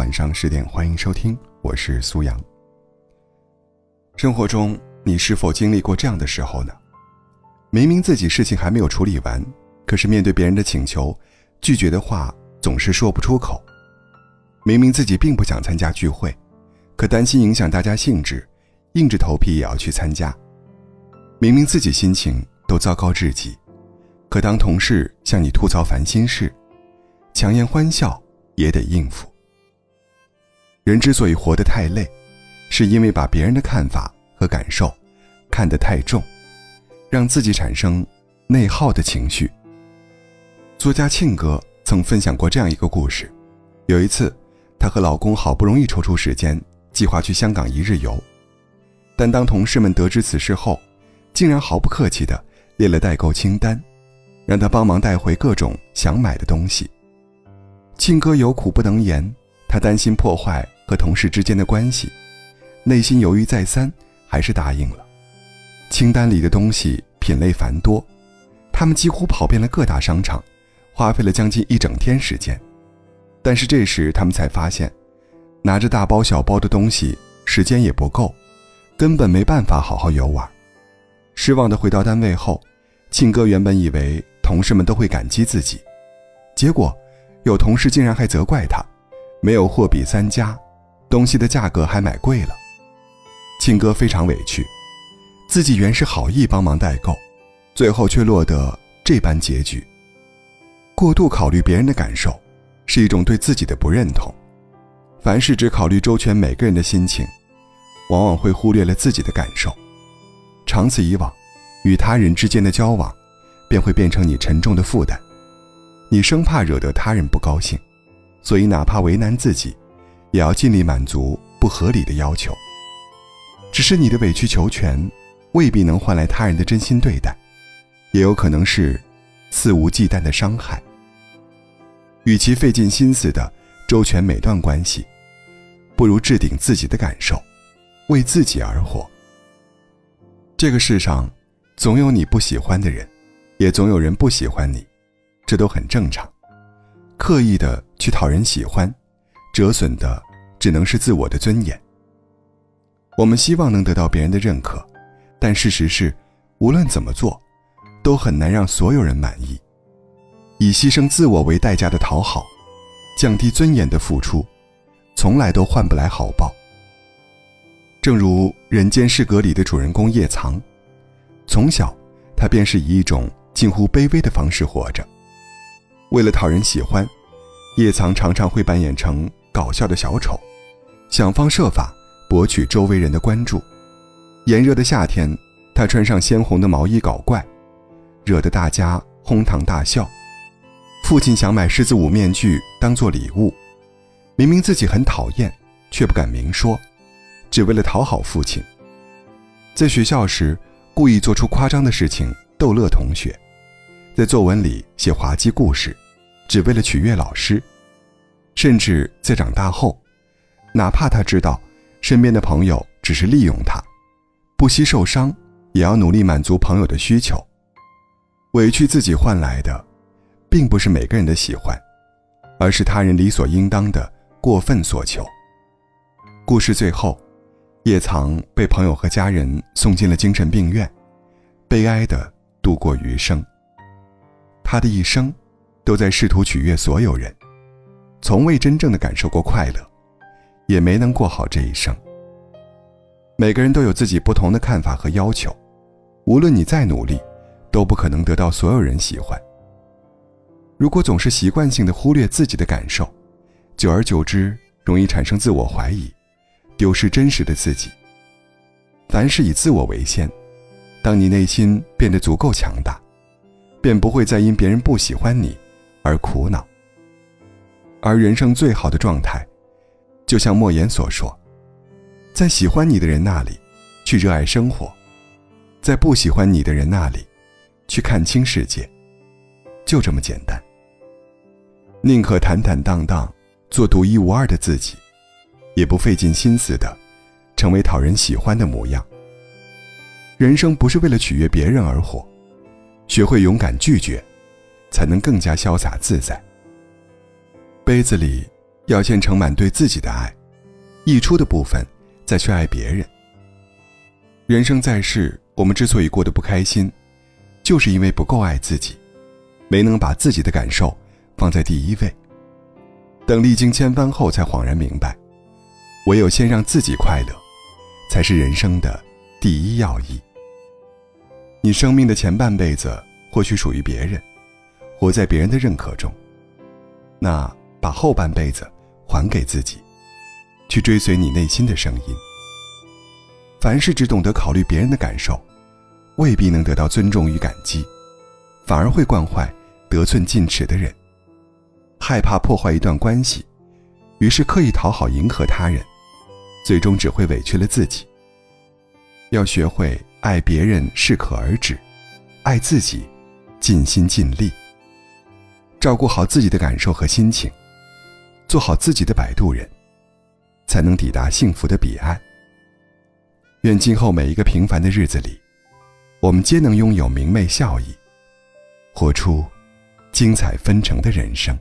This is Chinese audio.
晚上十点，欢迎收听，我是苏阳。生活中，你是否经历过这样的时候呢？明明自己事情还没有处理完，可是面对别人的请求，拒绝的话总是说不出口。明明自己并不想参加聚会，可担心影响大家兴致，硬着头皮也要去参加。明明自己心情都糟糕至极，可当同事向你吐槽烦心事，强颜欢笑也得应付。人之所以活得太累，是因为把别人的看法和感受看得太重，让自己产生内耗的情绪。作家庆哥曾分享过这样一个故事：有一次，她和老公好不容易抽出时间，计划去香港一日游，但当同事们得知此事后，竟然毫不客气地列了代购清单，让他帮忙带回各种想买的东西。庆哥有苦不能言，他担心破坏和同事之间的关系，内心犹豫再三，还是答应了。清单里的东西品类繁多，他们几乎跑遍了各大商场，花费了将近一整天时间。但是这时他们才发现，拿着大包小包的东西，时间也不够，根本没办法好好游玩。失望的回到单位后，庆哥原本以为同事们都会感激自己，结果有同事竟然还责怪他，没有货比三家，东西的价格还买贵了。庆哥非常委屈，自己原是好意帮忙代购，最后却落得这般结局。过度考虑别人的感受，是一种对自己的不认同。凡事只考虑周全每个人的心情，往往会忽略了自己的感受。长此以往，与他人之间的交往，便会变成你沉重的负担。你生怕惹得他人不高兴，所以哪怕为难自己，也要尽力满足不合理的要求。只是你的委曲求全，未必能换来他人的真心对待，也有可能是肆无忌惮的伤害。与其费尽心思的周全每段关系，不如置顶自己的感受，为自己而活。这个世上，总有你不喜欢的人，也总有人不喜欢你，这都很正常。刻意的去讨人喜欢，折损的只能是自我的尊严。我们希望能得到别人的认可，但事实是，无论怎么做，都很难让所有人满意。以牺牲自我为代价的讨好，降低尊严的付出，从来都换不来好报。正如《人间失格》里的主人公叶藏，从小他便是以一种近乎卑微的方式活着。为了讨人喜欢，叶藏常常会扮演成搞笑的小丑，想方设法博取周围人的关注。炎热的夏天，他穿上鲜红的毛衣搞怪，惹得大家哄堂大笑。父亲想买狮子舞面具当做礼物，明明自己很讨厌，却不敢明说。只为了讨好父亲，在学校时故意做出夸张的事情逗乐同学，在作文里写滑稽故事，只为了取悦老师，甚至在长大后，哪怕他知道身边的朋友只是利用他，不惜受伤，也要努力满足朋友的需求，委屈自己换来的，并不是每个人的喜欢，而是他人理所应当的过分所求。故事最后。叶藏被朋友和家人送进了精神病院，悲哀的度过余生。他的一生，都在试图取悦所有人，从未真正的感受过快乐，也没能过好这一生。每个人都有自己不同的看法和要求，无论你再努力，都不可能得到所有人喜欢。如果总是习惯性的忽略自己的感受，久而久之，容易产生自我怀疑。丢失真实的自己。凡事以自我为先，当你内心变得足够强大，便不会再因别人不喜欢你而苦恼。而人生最好的状态，就像莫言所说，在喜欢你的人那里，去热爱生活；在不喜欢你的人那里，去看清世界。就这么简单。宁可坦坦荡荡，做独一无二的自己。也不费尽心思的，成为讨人喜欢的模样。人生不是为了取悦别人而活，学会勇敢拒绝，才能更加潇洒自在。杯子里要先盛满对自己的爱，溢出的部分再去爱别人。人生在世，我们之所以过得不开心，就是因为不够爱自己，没能把自己的感受放在第一位。等历经千帆后，才恍然明白，唯有先让自己快乐，才是人生的第一要义。你生命的前半辈子或许属于别人，活在别人的认可中，那把后半辈子还给自己，去追随你内心的声音。凡事只懂得考虑别人的感受，未必能得到尊重与感激，反而会惯坏得寸进尺的人。害怕破坏一段关系，于是刻意讨好迎合他人，最终只会委屈了自己。要学会爱别人适可而止，爱自己尽心尽力，照顾好自己的感受和心情，做好自己的摆渡人，才能抵达幸福的彼岸。愿今后每一个平凡的日子里，我们皆能拥有明媚笑意，活出精彩纷呈的人生。